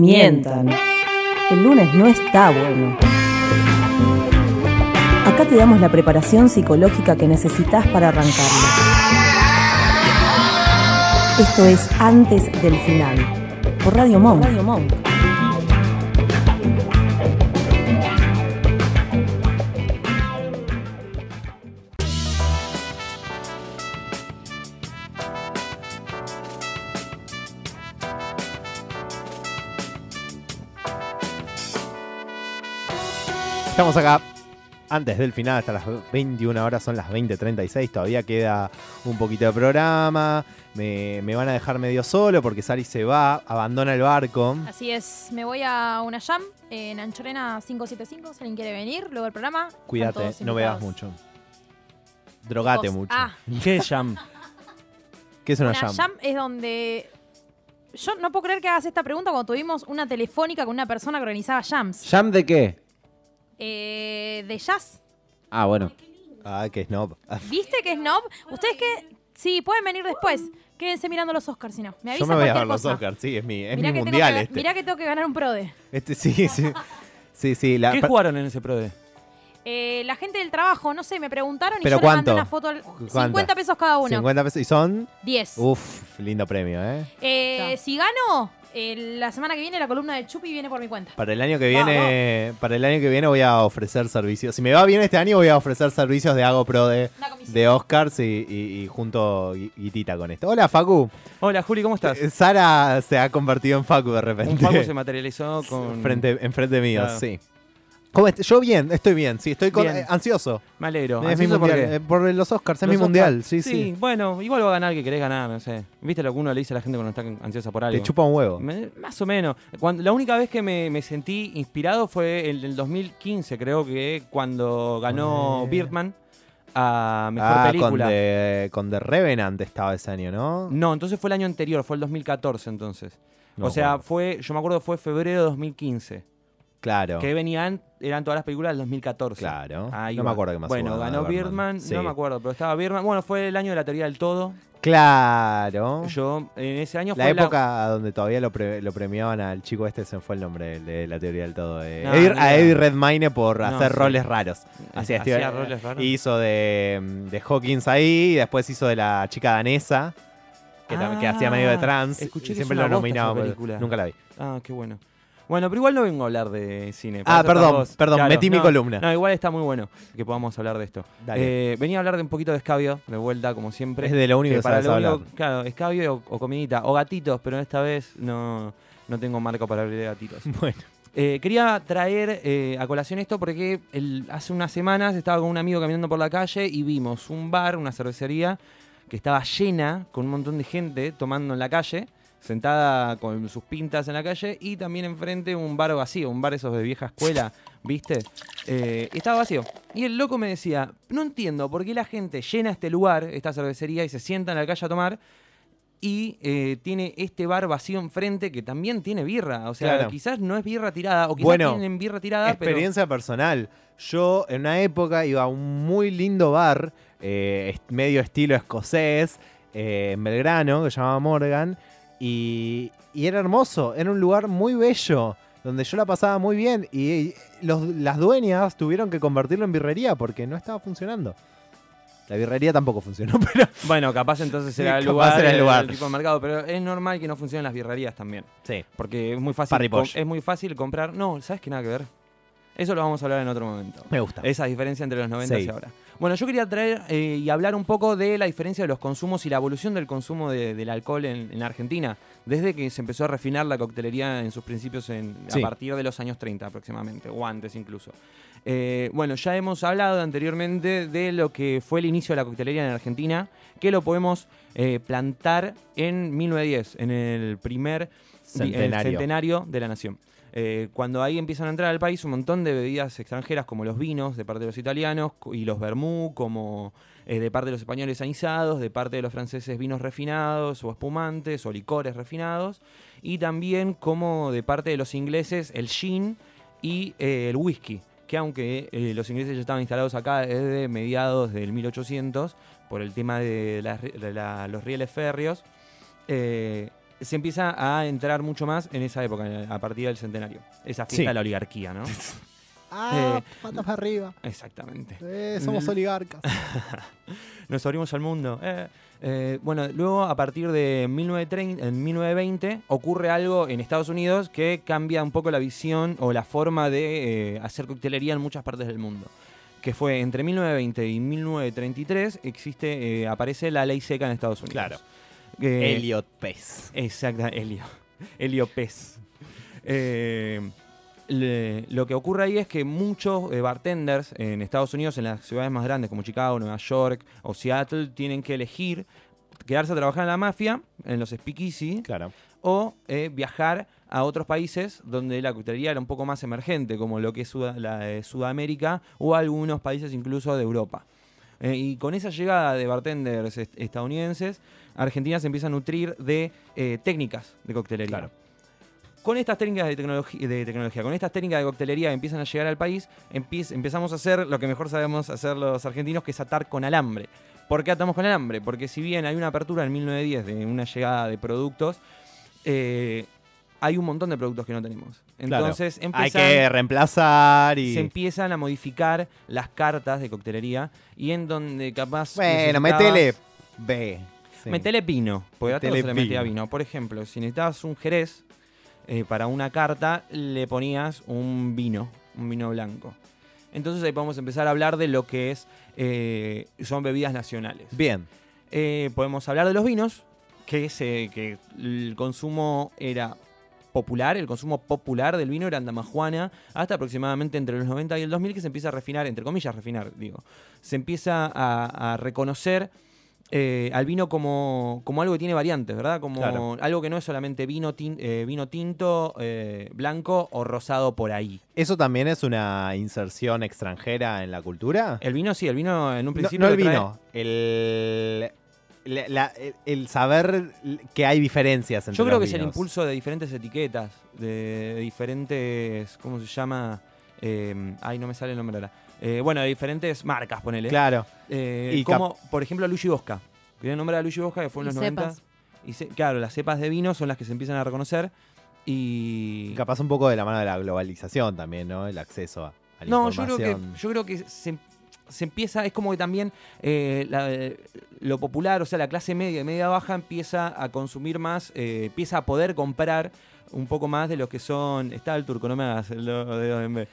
mientan. El lunes no está bueno. Acá te damos la preparación psicológica que necesitas para arrancarlo. Esto es Antes del Final, por Radio Monk. Estamos acá antes del final, hasta las 21 horas, son las 20.36. Todavía queda un poquito de programa. Me, me van a dejar medio solo porque Sari se va, abandona el barco. Así es, me voy a una jam en Anchorena 575, si alguien quiere venir, luego el programa. Cuídate, no bebas invitados. mucho. Drogate Vos- mucho. Ah, ¿Qué es Jam? ¿Qué es una, una jam? jam es donde... Yo no puedo creer que hagas esta pregunta cuando tuvimos una telefónica con una persona que organizaba jams. ¿Jam de qué? Eh, de jazz. Ah, bueno. Ah, qué snob. ¿Viste que es Snob? Ustedes que... Sí, pueden venir después. Quédense mirando los Oscars, si no. Me Yo avisan me voy a ver los cosa. Oscars, sí, es mi, es Mirá mi tengo mundial que- este. Mirá que tengo que ganar un PRODE. Este sí, sí. Sí, sí. La, ¿Qué jugaron en ese PRODE? Eh, la gente del trabajo, no sé, me preguntaron y ¿Pero yo les mandé cuánto? una foto. al- ¿Cuánto? 50 pesos cada uno. 50 pesos. ¿Y son? 10. Uf, lindo premio, ¿eh? Eh, si gano, eh, la semana que viene la columna de Chupi viene por mi cuenta. Para el año que viene, para el año que viene voy a ofrecer servicios. Si me va bien este año voy a ofrecer servicios de Hago Pro de, Una comisión. de Oscars y, y- y junto gui- guitita con esto. Hola Facu. Hola Juli, ¿cómo estás? Eh, Sara se ha convertido en Facu de repente. Un Facu se materializó con... frente, enfrente mío, Claro. sí. ¿Cómo est- Yo bien, estoy bien, sí, estoy con- Bien. eh, ansioso. Me alegro. Es mi ¿Ansioso por mundial, eh, por los Oscars, es mi mundial, sí, sí. bueno, igual va a ganar el que querés ganar, no sé. ¿Viste lo que uno le dice a la gente cuando está ansiosa por algo? Te chupa un huevo. Me- más o menos. Cuando, la única vez que me, me sentí inspirado fue el del 2015, creo que cuando ganó Eh. Birdman a Mejor Ah, con Película. The, con The Revenant estaba ese año, ¿no? No, entonces fue el año anterior, fue el 2014 entonces. No o sea, fue, yo me acuerdo fue febrero de 2015. Claro. Que venían, eran todas las películas del 2014. Claro. Ahí no va. me acuerdo qué más Bueno, ganó Birdman, Sí. no me acuerdo, pero estaba Birdman. Bueno, fue el año de la teoría del todo. Claro. Yo, en ese año La fue época donde todavía lo, pre- lo premiaban al chico este, se fue el nombre de la teoría del todo. eh, No, Eddie- ni a. Eddie Redmayne por No, hacer sí. roles raros. Hacía Hacía roles raros. Hizo de, de Hawkins ahí, y después hizo de la chica danesa, que, que hacía medio de Ah, trans. escuché que siempre lo nominaba. Nunca la vi. Ah, qué bueno. Bueno, pero igual no vengo a hablar de cine. Ah, perdón, vos. perdón, metí mi no, columna. No, igual está muy bueno que podamos hablar de esto. Eh, venía a hablar de un poquito de escabio, de vuelta, como siempre. Es de lo único que para sabes lo único- hablar. Claro, escabio o, o comidita, o gatitos, pero esta vez no, no tengo marco para hablar de gatitos. Bueno. Eh, quería traer eh, a colación esto porque el- hace unas semanas estaba con un amigo caminando por la calle y vimos un bar, una cervecería, que estaba llena con un montón de gente tomando en la calle, sentada con sus pintas en la calle, y también enfrente un bar vacío, un bar esos de vieja escuela, ¿viste? Eh, estaba vacío. Y el loco me decía, no entiendo por qué la gente llena este lugar, esta cervecería, y se sienta en la calle a tomar. Y eh, tiene este bar vacío enfrente que también tiene birra. O sea, Claro. quizás no es birra tirada, o quizás Bueno, tienen birra tirada, Experiencia personal. Yo en una época iba a un muy lindo bar, eh, medio estilo escocés, en Belgrano, que se llamaba Morgan, y, y era hermoso, era un lugar muy bello, donde yo la pasaba muy bien, y los- las dueñas tuvieron que convertirlo en birrería porque no estaba funcionando. La birrería tampoco funcionó, pero Bueno, capaz entonces era el lugar, era el lugar. tipo de mercado, pero es normal que no funcionen las birrerías también. sí. Porque es muy fácil, es muy fácil comprar. No, ¿sabes qué nada que ver? Eso lo vamos a hablar en otro momento. Me gusta. Esa diferencia entre los 90 Sí. y ahora. Bueno, yo quería traer eh, y hablar un poco de la diferencia de los consumos y la evolución del consumo de- del alcohol en, en Argentina, desde que se empezó a refinar la coctelería en sus principios en, Sí. a partir de los años 30 aproximadamente, o antes incluso. Eh, bueno, ya hemos hablado anteriormente de lo que fue el inicio de la coctelería en Argentina, que lo podemos eh, plantar en 1910, en el primer el centenario de la nación. Eh, cuando ahí empiezan a entrar al país un montón de bebidas extranjeras como los vinos de parte de los italianos y los vermú como eh, de parte de los españoles anizados, de parte de los franceses vinos refinados o espumantes o licores refinados y también como de parte de los ingleses el gin y eh, el whisky que aunque los ingleses ya estaban instalados acá desde mediados del 1800 por el tema de, los rieles férreos, se empieza a entrar mucho más en esa época, a partir del centenario. Esa fiesta Sí. de la oligarquía, ¿no? Ah, Eh, patas para arriba. Exactamente. Eh, somos oligarcas. Nos abrimos al mundo. eh. Eh, bueno, luego a partir de 1930, en 1920 ocurre algo en Estados Unidos que cambia un poco la visión o la forma de hacer coctelería en muchas partes del mundo. Que fue entre 1920 y 1933 existe, eh, aparece la ley seca en Estados Unidos. Claro. Eh, Elliot Pez. Exacta, Helio. Helio Pez. Eh, le- lo que ocurre ahí es que muchos eh, bartenders en Estados Unidos, en las ciudades más grandes como Chicago, Nueva York o Seattle, tienen que elegir quedarse a trabajar en la mafia, en los speakeasy, Claro. o eh, viajar a otros países donde la coctelería era un poco más emergente, como lo que es Sud- la de Sudamérica o algunos países incluso de Europa. Eh, y con esa llegada de bartenders est- estadounidenses, Argentina se empieza a nutrir de eh, técnicas de coctelería. Claro. Con estas técnicas de, tecnología, con estas técnicas de coctelería que empiezan a llegar al país, empezamos a hacer lo que mejor sabemos hacer los argentinos, que es atar con alambre. ¿Por qué atamos con alambre? Porque si bien hay una apertura en 1910 de una llegada de productos, eh, hay un montón de productos que no tenemos. Claro. Entonces Hay empiezan, que reemplazar y. se empiezan a modificar las cartas de coctelería y en donde capaz... Bueno, metele B. Sí. Metele vino, porque a todo Metele se le metía vino. vino. Por ejemplo, si necesitabas un jerez eh, para una carta, le ponías un vino, un vino blanco. Entonces ahí podemos empezar a hablar de lo que es eh, son bebidas nacionales. Bien. Eh, podemos hablar de los vinos, que, se, que el consumo era popular, el consumo popular del vino era en Damajuana, hasta aproximadamente entre los 90 y el 2000 que se empieza a refinar, entre comillas refinar, digo, se empieza a, a reconocer eh, al vino como, como algo que tiene variantes, ¿verdad? Como Claro. algo que no es solamente vino, tin- eh, vino tinto, eh, blanco o rosado por ahí. ¿Eso también es una inserción extranjera en la cultura? El vino sí, el vino en un principio... no el trae- vino, el, la- la- el- saber que hay diferencias entre Yo creo los que es el impulso de diferentes etiquetas, de, diferentes, ¿cómo se llama? Eh, ay, no me sale el nombre ahora. Eh, bueno, de diferentes marcas, ponele. Claro. Eh, Y como, por ejemplo, Luigi Bosca. Que nombre a Luigi Bosca, que fue en Y los 90. cepas. Y ce- claro, las cepas de vino son las que se empiezan a reconocer. Y. Y capaz un poco de la mano de la globalización también, ¿no? El acceso a, a la No, yo creo que, yo creo que se, se empieza, es como que también eh, lo popular, o sea, la clase media y media baja empieza a consumir más, eh, empieza a poder comprar un poco más de lo que son. Está el turco, no me hagas B. To-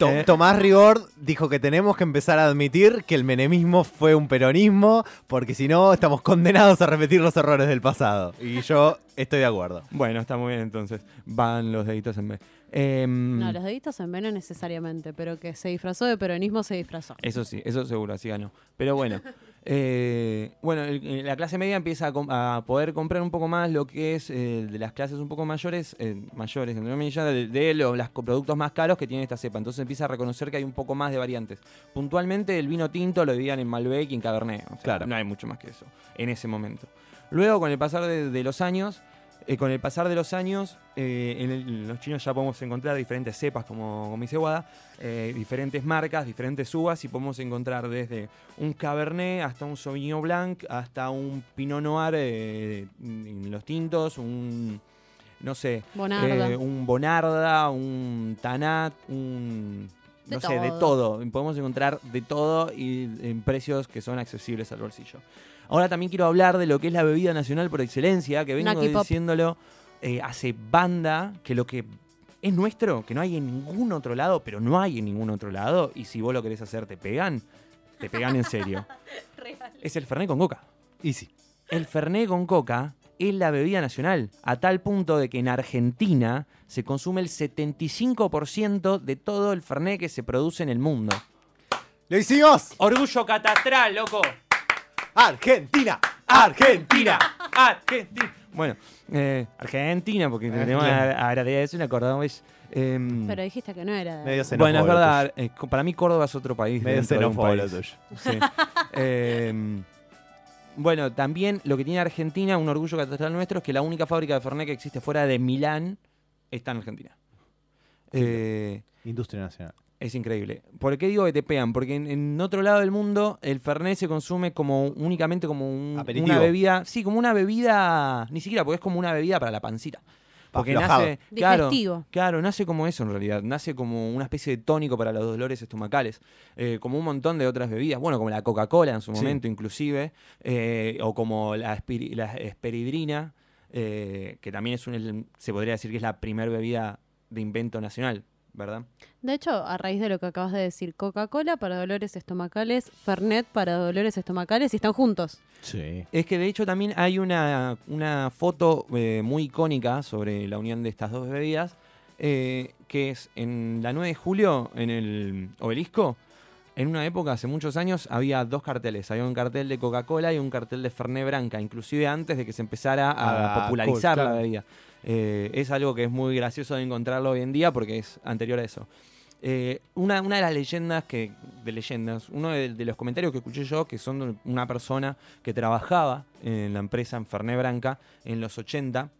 Eh. Tomás Rigord dijo que tenemos que empezar a admitir que el menemismo fue un peronismo, porque si no estamos condenados a repetir los errores del pasado. Y yo estoy de acuerdo. Bueno, está muy bien entonces. Van los deditos en B. Em, No, los deditos en B no necesariamente, pero que se disfrazó de peronismo se disfrazó. Eso sí, eso seguro, así ganó. Pero bueno, eh, bueno, el- eh, la clase media empieza a, poder comprar un poco más lo que es eh, de las clases un poco mayores, eh, mayores, entre comillas, de, de los productos más caros que tiene esta cepa. Entonces empieza a reconocer que hay un poco más de variantes. Puntualmente el vino tinto lo dividían en Malbec y en Cabernet. O sea, Claro. No hay mucho más que eso en ese momento. Luego, con el pasar de, de los años, eh, con el pasar de los años, eh, en el- los chinos ya podemos encontrar diferentes cepas, como, como dice Wada, eh, diferentes marcas, diferentes uvas, y podemos encontrar desde un Cabernet hasta un Sauvignon Blanc, hasta un Pinot Noir en los tintos, un, no sé, Bonarda. un Bonarda, un Tanat, un... No sé, de todo. Podemos encontrar de todo y en precios que son accesibles al bolsillo. Ahora también quiero hablar de lo que es la bebida nacional por excelencia, que vengo Naki diciéndolo eh, hace banda, que lo que es nuestro, que no hay en ningún otro lado, pero no hay en ningún otro lado, y si vos lo querés hacer, te pegan, te pegan en serio. Es el Fernet con coca. Y sí. El Fernet con coca es la bebida nacional, a tal punto de que en Argentina se consume el 75% de todo el Fernet que se produce en el mundo. ¡Lo hicimos! Orgullo catastral, loco. ¡Argentina! ¡Argentina! Argentina. Bueno, eh, Argentina, porque tenemos a agradecer una acordamos. em, Pero dijiste que no era. de- Medio bueno, es verdad, eh, para mí Córdoba es otro país. Medio xenófobo lo tuyo. Sí. Bueno, también lo que tiene Argentina, un orgullo catastral nuestro, es que la única fábrica de Fernet que existe fuera de Milán está en Argentina. Eh, Industria nacional. Es increíble. ¿Por qué digo que te pegan? Porque en, en otro lado del mundo el Fernet se consume como únicamente como un- una bebida. Sí, como una bebida. Ni siquiera, porque es como una bebida para la pancita. Porque nace. Claro, Digestivo. claro, nace como eso en realidad. Nace como una especie de tónico para los dolores estomacales. eh, como un montón de otras bebidas. Bueno, como la Coca-Cola en su Sí. momento, inclusive. eh, o como la, espiri- la esperidrina. eh, que también es un, el- se podría decir que es la primer bebida de invento nacional, ¿verdad? De hecho, a raíz de lo que acabas de decir, Coca-Cola para dolores estomacales, Fernet para dolores estomacales y están juntos. Sí. Es que de hecho también hay una, una foto eh, muy icónica sobre la unión de estas dos bebidas, eh, que es en la 9 de julio, en el obelisco. En una época, hace muchos años, había dos carteles. Había un cartel de Coca-Cola y un cartel de Fernet Branca, inclusive antes de que se empezara a Ah, popularizar cool, la bebida. Eh, es algo que es muy gracioso de encontrarlo hoy en día porque es anterior a eso. Eh, una, una de las leyendas que. de leyendas, uno de, de los comentarios que escuché yo, que son de una persona que trabajaba en la empresa en Fernet Branca en los 80,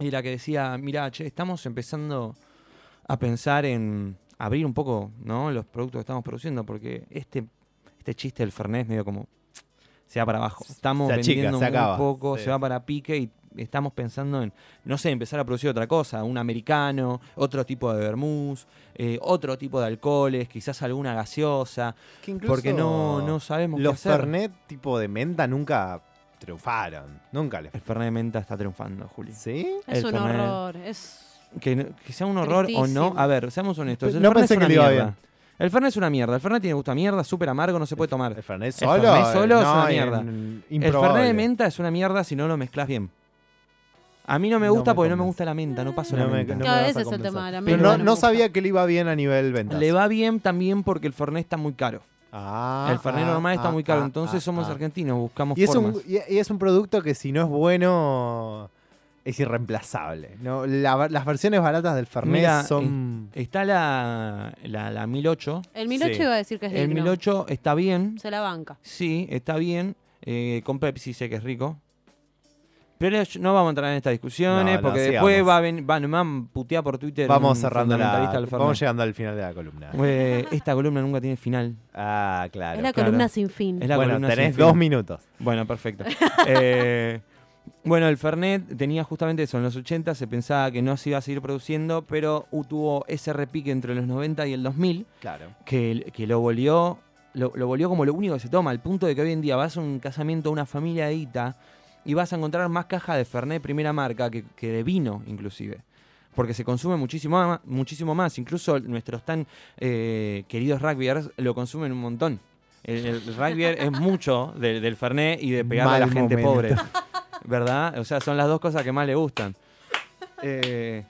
era que decía, mira, che, estamos empezando a pensar en abrir un poco ¿no? los productos que estamos produciendo, porque este, este chiste del Fernet es medio como se va para abajo. Estamos Se achica, vendiendo se muy poco, sí. se va para pique y estamos pensando en, no sé, empezar a producir otra cosa, un americano, otro tipo de vermouth, eh, otro tipo de alcoholes, quizás alguna gaseosa, Que incluso porque no, no sabemos qué Los hacer. Fernet tipo de menta nunca triunfaron. Nunca les. El Fernet de menta está triunfando, Juli. ¿Sí? Es El un Fernet. horror. Es Que, sea un horror o no. A ver, seamos honestos. El No pensé es una que le iba mierda. bien. El Fernet es una mierda. El Fernet tiene gusto a mierda, súper amargo, no se puede tomar. ¿El Fernet El solo? Fernet solo es no, una mierda. El. Fernet de menta es una mierda si no lo mezclas bien. A mí no me No gusta me porque no me gusta la menta, no paso No la me- menta. no ese es el tema, la Pero menta no, no sabía que le iba bien a nivel ventas. Le va bien también porque el Fernet está muy caro. Ah, el Fernet ah, normal está ah, muy caro, ah, entonces ah, somos ah. argentinos, buscamos Y es, formas. un, y, es un producto que si no es bueno es irreemplazable. ¿no? La- las versiones baratas del Fernet Mira, son... Está la, la, la 1008. el 1008 Sí. iba a decir que es El digno. 1008 está bien, Se la banca. sí, está bien. eh, con Pepsi sé que es rico. Pero no vamos a entrar en estas discusiones No, no, porque después va a venir, van, me van a putear por Twitter. vamos cerrando la... fundamentalista del Fernet. Vamos llegando al final de la columna. Eh, esta columna nunca tiene final. Ah, claro. es la claro. columna sin fin. Es la bueno, columna tenés sin fin. dos minutos. Bueno, perfecto. Eh, bueno, el Fernet tenía justamente eso. En los 80 se pensaba que no se iba a seguir produciendo, pero tuvo ese repique entre los 90 y el 2000 Claro. que, que lo volvió lo, lo volvió como lo único que se toma, al punto de que hoy en día vas a un casamiento a una familia de Ita y vas a encontrar más cajas de Fernet primera marca que, que de vino, inclusive. Porque se consume muchísimo, muchísimo más. Incluso nuestros tan eh, queridos rugbyers lo consumen un montón. El, el rugby es mucho de- del Fernet y de pegarle a la gente momento. pobre. ¿Verdad? O sea, son las dos cosas que más le gustan. Eh,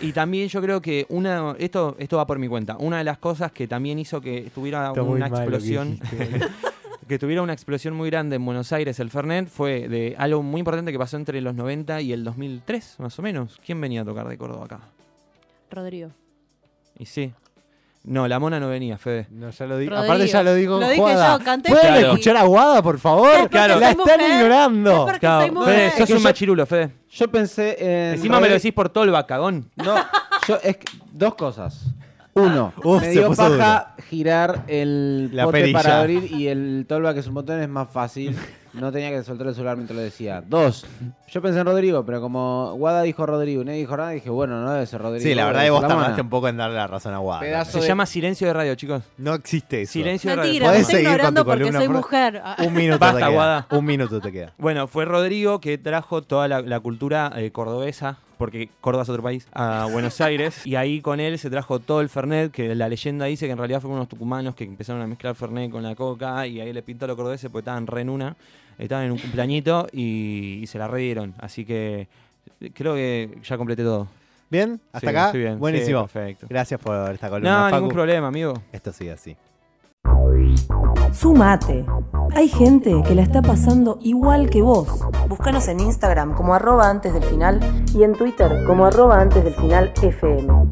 y también yo creo que una esto esto va por mi cuenta. Una de las cosas que también hizo que tuviera Está una explosión que tuviera una explosión muy grande en Buenos Aires el Fernet fue de algo muy importante que pasó entre los 90 y el 2003, más o menos. ¿Quién venía a tocar de Córdoba acá? Rodrigo. Y sí. No, la mona no venía, Fede. No, ya lo di- Rodrigo. Aparte ya lo digo Lo dije Guada. yo, canté ¿Pueden Claro. escuchar a Guada, por favor? Es Claro. La están mujer. ignorando. Es Claro, soy mujer. Fede, Es sos que un yo- machirulo, Fede. Yo pensé en. Encima me lo decís por Tolva, cagón. No, yo es que- dos cosas. Uno, Uf, me dio paja girar el La pote perilla. para abrir y el tolva que es un botón es más fácil. No tenía que soltar el celular mientras lo decía. Dos, yo pensé en Rodrigo, pero como Guada dijo Rodrigo y nadie dijo nada, dije, bueno, no debe ser Rodrigo. Sí, la verdad debe que vos tardaste un poco en darle la razón a Guada. Pedazo Se de- llama silencio de radio, chicos. No existe eso. Silencio de Mentira, radio. me Podés estoy seguir con ignorando tu porque columna, soy por- mujer. Ah, Un minuto Basta, te queda. Guada. Un minuto te queda. Bueno, fue Rodrigo que trajo toda la, la cultura eh, cordobesa, porque Córdoba es otro país, a Buenos Aires. y ahí con él se trajo todo el Fernet, que la leyenda dice que en realidad fueron unos tucumanos que empezaron a mezclar Fernet con la coca. Y ahí le pintó a los cordobeses porque estaban re en una. Estaban en un cumpleañito y, y se la redieron. Así que creo que ya completé todo. ¿Bien? ¿Hasta Sí, acá? estoy bien. Buenísimo. Sí, perfecto. Gracias por esta columna, No, Facu. ningún problema, amigo. Esto sigue así. Sumate. Hay gente que la está pasando igual que vos. Búscanos en Instagram como arroba antes del final y en Twitter como arroba antes del final FM.